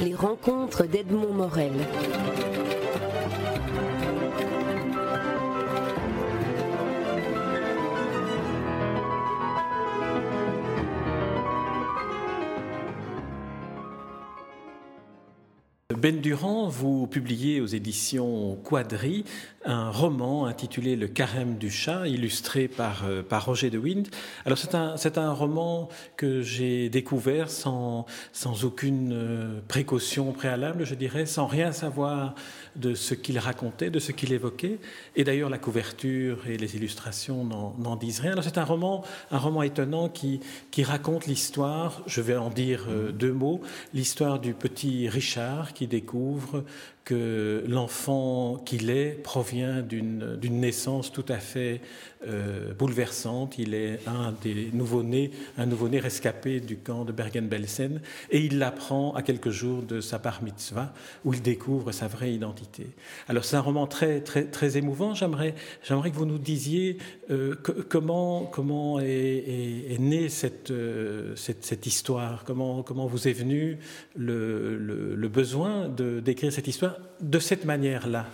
Les rencontres d'Edmond Morel. Ben Durand, vous publiez aux éditions Quadri un roman intitulé Le carême du chat, illustré par, euh, par Roger de Wind. Alors c'est un, un roman que j'ai découvert sans, sans aucune euh, précaution préalable, je dirais, sans rien savoir de ce qu'il racontait, de ce qu'il évoquait. Et d'ailleurs, la couverture et les illustrations n'en disent rien. Alors c'est un roman, un roman étonnant qui, qui raconte l'histoire, je vais en dire euh, deux mots, l'histoire du petit Richard qui découvre que l'enfant qu'il est provient d'une naissance tout à fait euh, bouleversante. Il est un des nouveau-nés, un nouveau-né rescapé du camp de Bergen-Belsen, et il l'apprend à quelques jours de sa bar mitzvah, où il découvre sa vraie identité. Alors c'est un roman très, très, très émouvant. J'aimerais, que vous nous disiez euh, comment, comment est, née cette, euh, cette, cette, histoire, comment, comment vous est venu le, le, le besoin d'écrire cette histoire? De cette manière-là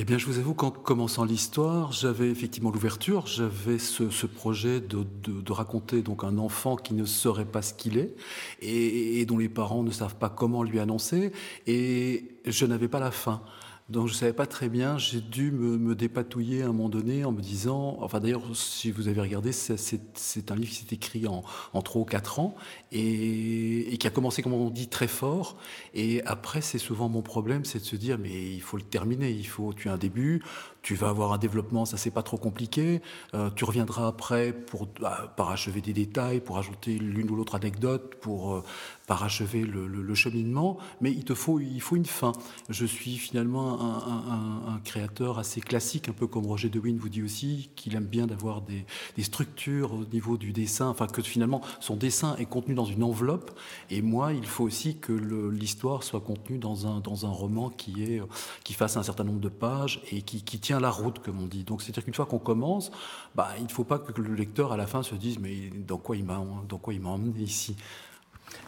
eh bien, je vous avoue qu'en commençant l'histoire, j'avais effectivement l'ouverture, j'avais ce, projet de, raconter donc un enfant qui ne saurait pas ce qu'il est et, dont les parents ne savent pas comment lui annoncer, et je n'avais pas la fin. Donc je ne savais pas très bien, j'ai dû me, dépatouiller à un moment donné en me disant, enfin d'ailleurs si vous avez regardé, c'est un livre qui s'est écrit en, en 3 ou 4 ans et, qui a commencé, comme on dit, très fort. Et après, c'est souvent mon problème, c'est de se dire, mais il faut le terminer, il faut, tu as un début, tu vas avoir un développement, ça c'est pas trop compliqué. Euh, tu reviendras après pour bah, parachever des détails, pour ajouter l'une ou l'autre anecdote, pour euh, parachever le, le, cheminement. Mais il te faut, il faut une fin. Je suis finalement un, un, un créateur assez classique, un peu comme Roger De vous dit aussi, qu'il aime bien d'avoir des, des, structures au niveau du dessin, enfin que finalement son dessin est contenu dans une enveloppe. Et moi, il faut aussi que l'histoire soit contenue dans un, dans un roman qui, est, qui fasse un certain nombre de pages et qui, qui tient la route, comme on dit. Donc, c'est-à-dire qu'une fois qu'on commence, bah, il ne faut pas que le lecteur, à la fin, se dise Mais dans quoi il m'a emmené ici?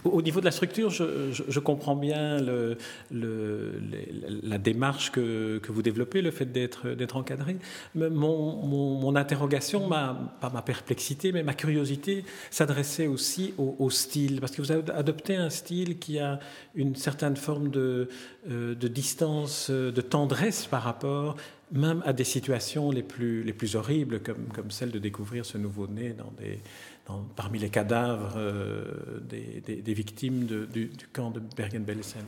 Au niveau de la structure, je, comprends bien la démarche que, vous développez, le fait d'être encadré. Mon, mon, interrogation, pas ma perplexité, mais ma curiosité s'adressait aussi au, style, parce que vous avez adopté un style qui a une certaine forme de, euh, distance, de tendresse par rapport même à des situations les plus, les plus horribles, comme celle de découvrir ce nouveau-né dans des parmi les cadavres euh, des, victimes du, du, camp de Bergen-Belsen.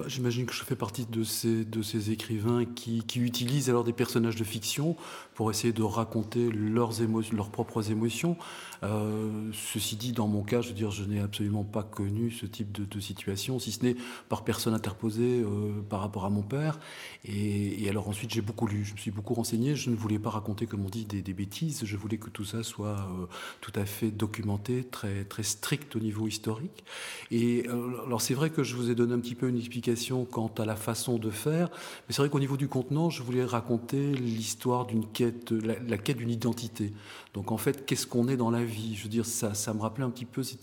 Bah, j'imagine que je fais partie de ces, de ces écrivains qui, qui, utilisent alors des personnages de fiction pour essayer de raconter leurs, émotions, leurs propres émotions. Euh, ceci dit, dans mon cas, je veux dire, je n'ai absolument pas connu ce type de, situation, si ce n'est par personne interposée euh, par rapport à mon père. Et, alors ensuite, j'ai beaucoup lu, je me suis beaucoup renseigné. Je ne voulais pas raconter, comme on dit, des, bêtises. Je voulais que tout ça soit euh, tout à fait documenté, très, très strict au niveau historique. Et alors c'est vrai que je vous ai donné un petit peu une explication quant à la façon de faire, mais c'est vrai qu'au niveau du contenant, je voulais raconter l'histoire d'une quête, la, quête d'une identité. Donc en fait, qu'est-ce qu'on est dans la vie? Je veux dire, ça, ça me rappelait un petit peu ce,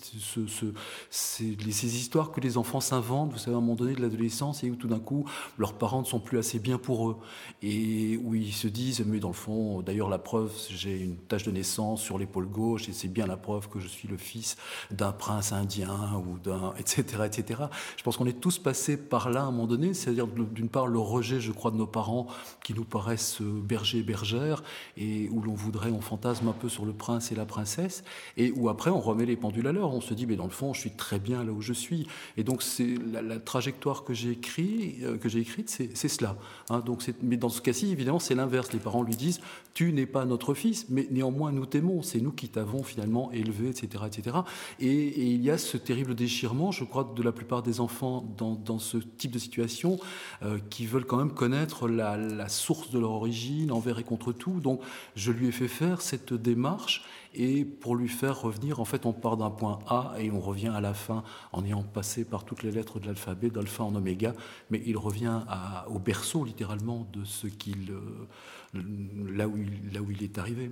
ce, ces histoires que les enfants s'inventent, vous savez, à un moment donné de l'adolescence, et où tout d'un coup, leurs parents ne sont plus assez bien pour eux, et où ils se disent, mais dans le fond, d'ailleurs la preuve, j'ai une tache de naissance sur l'épaule gauche, et c'est bien la preuve que je suis le fils d'un prince indien, ou d'un, etc., etc. Je pense qu'on est tous passés par là à un moment donné, c'est-à-dire d'une part le rejet, je crois, de nos parents qui nous paraissent euh, bergers et bergères et où l'on voudrait, on fantasme peu sur le prince et la princesse et où après on remet les pendules à l'heure. On se dit, mais dans le fond, je suis très bien là où je suis. Et donc c'est la, trajectoire que j'ai écrit, euh, que j'ai écrite, c'est cela. Hein. donc mais dans ce cas-ci, évidemment, c'est l'inverse. Les parents lui disent, tu n'es pas notre fils, mais néanmoins nous t'aimons. C'est nous qui t'avons finalement élevé, etc., etc. Et, il y a ce terrible déchirement, je crois, de la plupart des enfants dans, dans ce type de situation euh, qui veulent quand même connaître la, source de leur origine envers et contre tout. Donc je lui ai fait faire cette démarche et pour lui faire revenir, en fait, on part d'un point A et on revient à la fin en ayant passé par toutes les lettres de l'alphabet, d'alpha en oméga, mais il revient au berceau littéralement de ce qu'il, euh, là, où il, là où il est arrivé.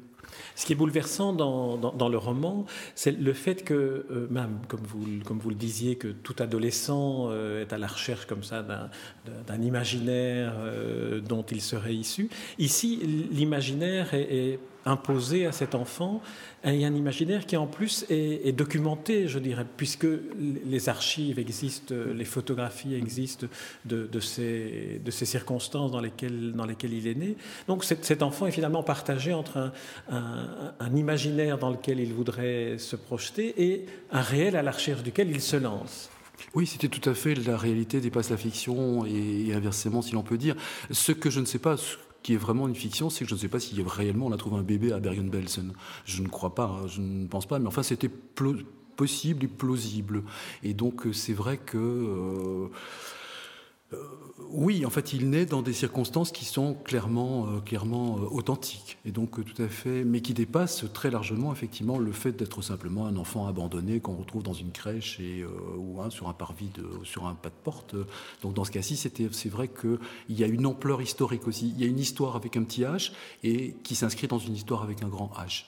Ce qui est bouleversant dans, dans, le roman, c'est le fait que, euh, comme vous, comme vous le disiez, que tout adolescent euh, est à la recherche comme ça d'un imaginaire dont il serait issu. Ici, l'imaginaire est imposé à cet enfant un, un imaginaire qui en plus est, documenté, je dirais, puisque les archives existent, les photographies existent de, de, ces, de ces, circonstances dans lesquelles, dans lesquelles il est né. Donc cet, enfant est finalement partagé entre un, imaginaire dans lequel il voudrait se projeter et un réel à la recherche duquel il se lance. Oui, c'était tout à fait la réalité dépasse la fiction et, inversement, si l'on peut dire. Ce que je ne sais pas, qui est vraiment une fiction, c'est que je ne sais pas si réellement on a trouvé un bébé à Bergen-Belsen. Je ne crois pas, hein, je ne pense pas, mais enfin c'était possible et plausible. Et donc euh, c'est vrai que... Euh, oui, en fait, il naît dans des circonstances qui sont clairement, euh, clairement euh, authentiques, et donc tout à fait, mais qui dépassent très largement effectivement le fait d'être simplement un enfant abandonné qu'on retrouve dans une crèche ou sur un parvis, sur un pas de porte. Donc dans ce cas-ci, c'est vrai qu'il y a une ampleur historique aussi. Il y a une histoire avec un petit H et qui s'inscrit dans une histoire avec un grand H.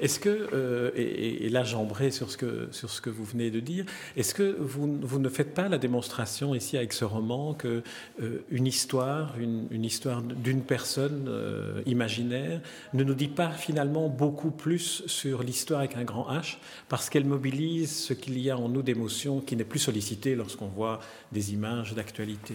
Est-ce que, euh, et, là j'embrais sur, ce que, sur ce que vous venez de dire, est-ce que vous, vous, ne faites pas la démonstration ici avec ce roman que euh, une histoire, une, histoire d'une personne euh, imaginaire ne nous dit pas finalement beaucoup plus sur l'histoire avec un grand H parce qu'elle mobilise ce qu'il y a en nous d'émotions qui n'est plus sollicité lorsqu'on voit des images d'actualité?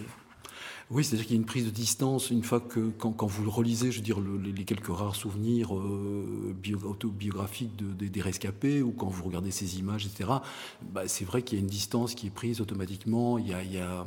Oui, c'est-à-dire qu'il y a une prise de distance une fois que, quand, vous relisez, je veux dire, les, quelques rares souvenirs euh, autobiographiques de, des rescapés, ou quand vous regardez ces images, etc., bah, c'est vrai qu'il y a une distance qui est prise automatiquement. Il y a, il y a,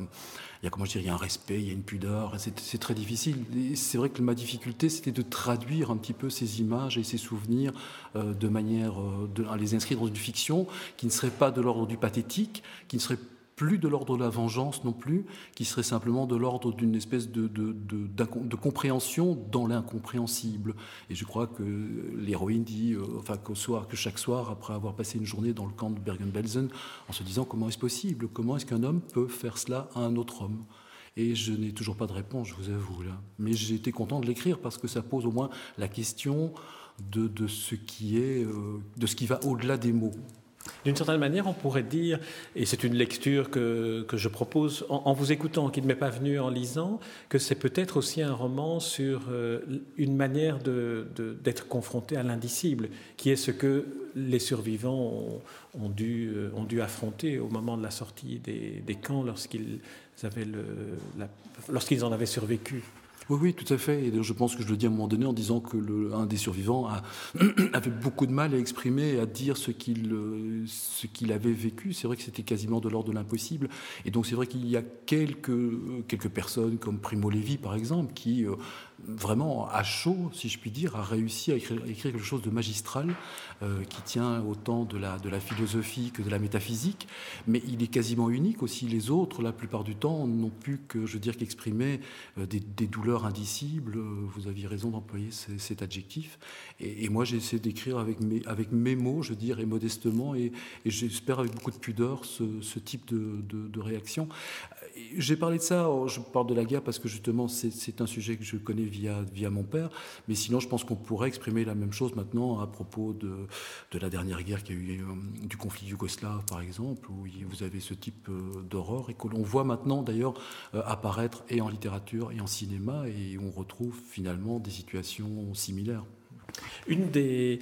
comment je il y a un respect, il y a une pudeur. C'est très difficile. C'est vrai que ma difficulté, c'était de traduire un petit peu ces images et ces souvenirs euh, de manière, euh, à les inscrire dans une fiction qui ne serait pas de l'ordre du pathétique, qui ne serait plus de l'ordre de la vengeance non plus, qui serait simplement de l'ordre d'une espèce de, compréhension dans l'incompréhensible. Et je crois que l'héroïne dit, euh, enfin que chaque soir, après avoir passé une journée dans le camp de Bergen-Belsen, en se disant comment est-ce possible, comment est-ce qu'un homme peut faire cela à un autre homme? Et je n'ai toujours pas de réponse, je vous avoue là. Mais j'ai été content de l'écrire parce que ça pose au moins la question de, ce qui est, euh, de ce qui va au-delà des mots. D'une certaine manière, on pourrait dire, et c'est une lecture que, que je propose en, vous écoutant, qui ne m'est pas venue en lisant, que c'est peut-être aussi un roman sur euh, une manière d'être de, confronté à l'indicible, qui est ce que les survivants ont, dû, euh, ont dû affronter au moment de la sortie des, des camps lorsqu'ils lorsqu'ils en avaient survécu. Oui, oui, tout à fait. Et je pense que je le dis à un moment donné en disant que le, un des survivants a, avait beaucoup de mal à exprimer, à dire ce qu'il euh, ce qu'il avait vécu. C'est vrai que c'était quasiment de l'ordre de l'impossible. Et donc c'est vrai qu'il y a quelques quelques personnes comme Primo Levi par exemple qui euh, vraiment à chaud, si je puis dire, a réussi à écrire, quelque chose de magistral euh, qui tient autant de la, de la philosophie que de la métaphysique, mais il est quasiment unique aussi. Les autres, la plupart du temps, n'ont pu que, je veux dire, qu'exprimer euh, des, douleurs indicibles. Vous aviez raison d'employer cet adjectif. Et, moi, j'ai essayé d'écrire avec mes, avec mes mots, je veux dire, et modestement, et, j'espère avec beaucoup de pudeur ce, type de, de réaction. J'ai parlé de ça, je parle de la guerre parce que justement c'est un sujet que je connais via, via mon père, mais sinon je pense qu'on pourrait exprimer la même chose maintenant à propos de, de la dernière guerre qui a eu, euh, du conflit yougoslave par exemple, où vous avez ce type euh, d'horreur et que l'on voit maintenant d'ailleurs euh, apparaître et en littérature et en cinéma et on retrouve finalement des situations similaires. Une des,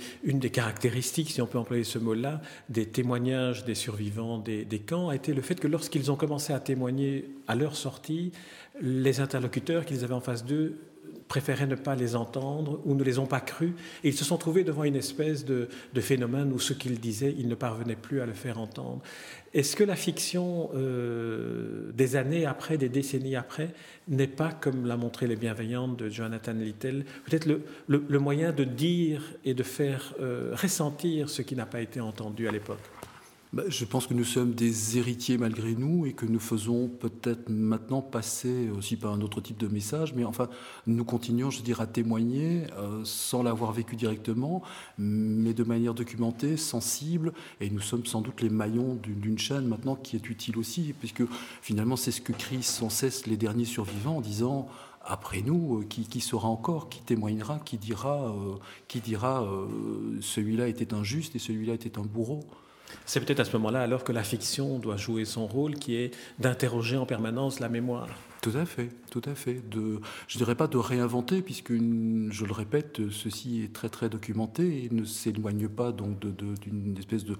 caractéristiques, si on peut employer ce mot-là, des témoignages des survivants des, camps a été le fait que lorsqu'ils ont commencé à témoigner à leur sortie, les interlocuteurs qu'ils avaient en face d'eux préféraient ne pas les entendre ou ne les ont pas crus. Et ils se sont trouvés devant une espèce de, de phénomène où ce qu'ils disaient, ils ne parvenaient plus à le faire entendre. Est-ce que la fiction, euh, des années après, des décennies après, n'est pas, comme l'a montré Les Bienveillantes de Jonathan Littell, peut-être le, moyen de dire et de faire euh, ressentir ce qui n'a pas été entendu à l'époque? Je pense que nous sommes des héritiers malgré nous et que nous faisons peut-être maintenant passer aussi par un autre type de message, mais enfin, nous continuons, je dirais, à témoigner euh, sans l'avoir vécu directement, mais de manière documentée, sensible, et nous sommes sans doute les maillons d'une chaîne maintenant qui est utile aussi, puisque finalement, c'est ce que crient sans cesse les derniers survivants en disant après nous, euh, qui, qui, sera encore, qui témoignera, qui dira, euh, qui dira celui-là était injuste et celui-là était un bourreau. C'est peut-être à ce moment-là alors que la fiction doit jouer son rôle, qui est d'interroger en permanence la mémoire. Tout à fait, tout à fait. De, je ne dirais pas de réinventer, puisque, je le répète, ceci est très très documenté et ne s'éloigne pas donc d'une espèce de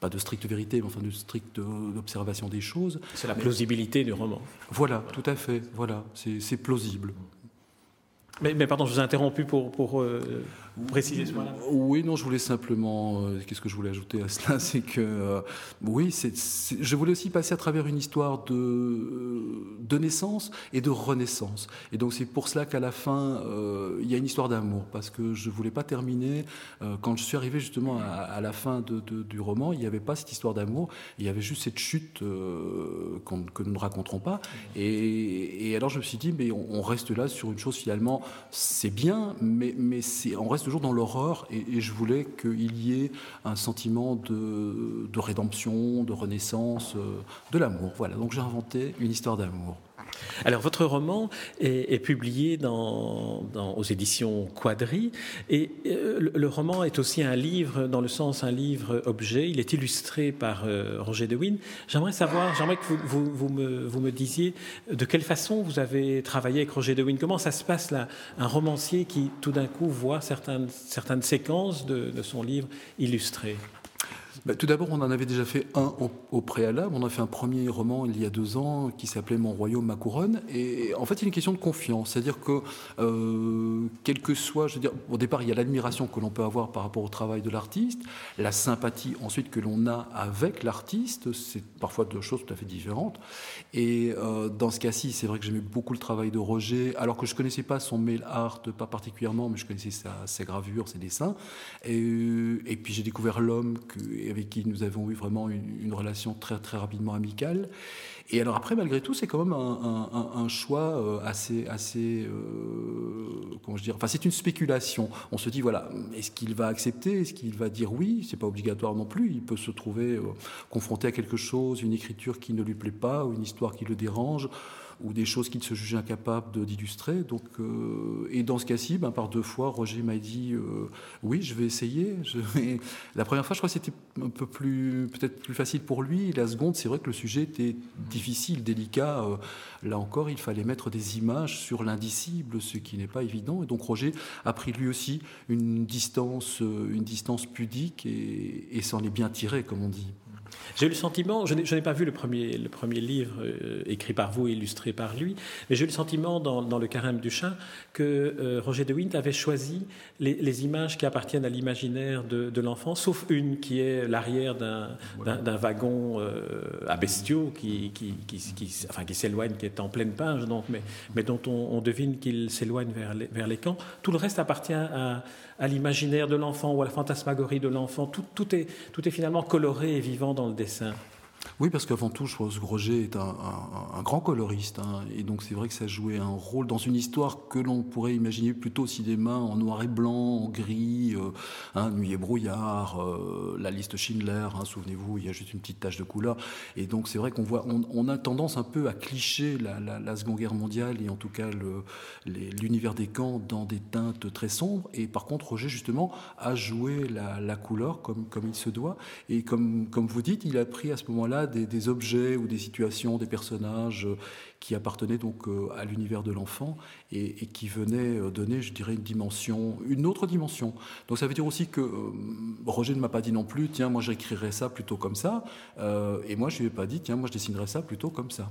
pas de stricte vérité, mais enfin de stricte observation des choses. C'est la plausibilité du roman. Voilà, tout à fait. Voilà, c'est plausible. Mais, mais, pardon, je vous ai interrompu pour, pour euh, préciser ce point-là Oui, non, je voulais simplement. Euh, qu'est-ce que je voulais ajouter à cela C'est que. Euh, oui, je voulais aussi passer à travers une histoire de, de naissance et de renaissance. Et donc, c'est pour cela qu'à la fin, il y a une histoire d'amour. Parce que je ne voulais pas terminer. quand je suis arrivé justement à, la fin du roman, il n'y avait pas cette histoire d'amour. Il y avait juste cette chute que nous ne raconterons pas. Et, alors, je me suis dit, mais on, on reste là sur une chose finalement c'est bien, mais, mais on reste toujours dans l'horreur et, je voulais qu'il y ait un sentiment de, de rédemption, de renaissance, euh, de l'amour. Voilà, donc j'ai inventé une histoire d'amour. Alors, votre roman est, publié aux éditions Quadri, et euh, le, roman est aussi un livre, dans le sens un livre objet. Il est illustré par euh, Roger De Win. J'aimerais savoir, j'aimerais que vous, me, vous, me, disiez de quelle façon vous avez travaillé avec Roger De Win. Comment ça se passe là Un romancier qui, tout d'un coup, voit certaines, certaines séquences de, son livre illustré? Bah, tout d'abord, on en avait déjà fait un au, préalable. On a fait un premier roman il y a deux ans qui s'appelait Mon royaume, ma couronne. Et en fait, a une question de confiance. C'est-à-dire que, euh, quel que soit, je veux dire, au départ, il y a l'admiration que l'on peut avoir par rapport au travail de l'artiste, la sympathie ensuite que l'on a avec l'artiste. C'est parfois deux choses tout à fait différentes. Et euh, dans ce cas-ci, c'est vrai que j'aimais beaucoup le travail de Roger, alors que je connaissais pas son mail art, pas particulièrement, mais je connaissais ses gravures, ses dessins. Et, puis j'ai découvert l'homme avec qui nous avons eu vraiment une, relation très, très rapidement amicale. Et alors après, malgré tout, c'est quand même un, choix euh, assez, assez euh, comment je dire, enfin c'est une spéculation. On se dit voilà, est-ce qu'il va accepter, est-ce qu'il va dire oui? C'est pas obligatoire non plus. Il peut se trouver euh, confronté à quelque chose, une écriture qui ne lui plaît pas ou une histoire qui le dérange ou des choses qu'il se jugeait incapable d'illustrer. Donc, euh, et dans ce cas-ci, ben, par deux fois, Roger m'a dit euh, oui, je vais essayer. La première fois, je crois que c'était un peu plus, peut-être plus facile pour lui. la seconde, c'est vrai que le sujet était difficile, délicat. Euh, là encore, il fallait mettre des images sur l'indicible, ce qui n'est pas évident. Et donc Roger a pris lui aussi une distance, une distance pudique et s'en est bien tiré, comme on dit. J'ai eu le sentiment, je n'ai pas vu le premier, le premier livre euh, écrit par vous, illustré par lui, mais j'ai eu le sentiment dans, dans, Le carême du chat que euh, Roger de Wint avait choisi les, images qui appartiennent à l'imaginaire de, de l'enfant, sauf une qui est l'arrière d'un wagon euh, à bestiaux qui, qui, qui, enfin, qui s'éloigne, qui est en pleine page, donc, mais, mais dont on, on devine qu'il s'éloigne vers les, vers les camps. Tout le reste appartient à à l'imaginaire de l'enfant ou à la fantasmagorie de l'enfant. Tout, est finalement coloré et vivant dans le dessin. Oui, parce qu'avant tout, je pense que Roger est un, grand coloriste. Hein, et donc, c'est vrai que ça jouait un rôle dans une histoire que l'on pourrait imaginer plutôt au cinéma en noir et blanc, en gris, euh, hein, Nuit et brouillard, euh, la liste Schindler, hein, souvenez-vous, il y a juste une petite tache de couleur. Et donc, c'est vrai qu'on voit, on, a tendance un peu à clicher la, Seconde Guerre mondiale et en tout cas l'univers des camps dans des teintes très sombres. Et par contre, Roger, justement, a joué la, couleur comme, il se doit. Et comme, comme vous dites, il a pris à ce moment-là des, objets ou des situations, des personnages euh, qui appartenaient donc euh, à l'univers de l'enfant et, qui venaient euh, donner, je dirais, une dimension, une autre dimension. Donc ça veut dire aussi que Roger ne m'a pas dit non plus, tiens, moi j'écrirais ça plutôt comme ça, et moi je lui ai pas dit, tiens, moi je dessinerais ça plutôt comme ça.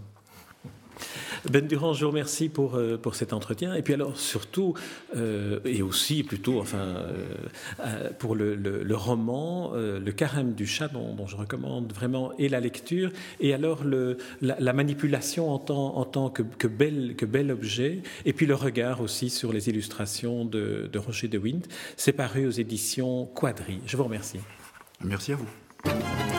Ben Durand, je vous remercie pour, euh, pour cet entretien. Et puis alors, surtout, euh, et aussi plutôt, enfin, euh, pour le, le, roman, Le carême du chat, dont, je recommande vraiment, et la lecture, et alors le, la, manipulation en tant, en tant que, que, bel, que bel objet, et puis le regard aussi sur les illustrations de, de Roger de Wind. C'est paru aux éditions Quadri. Je vous remercie. Merci à vous.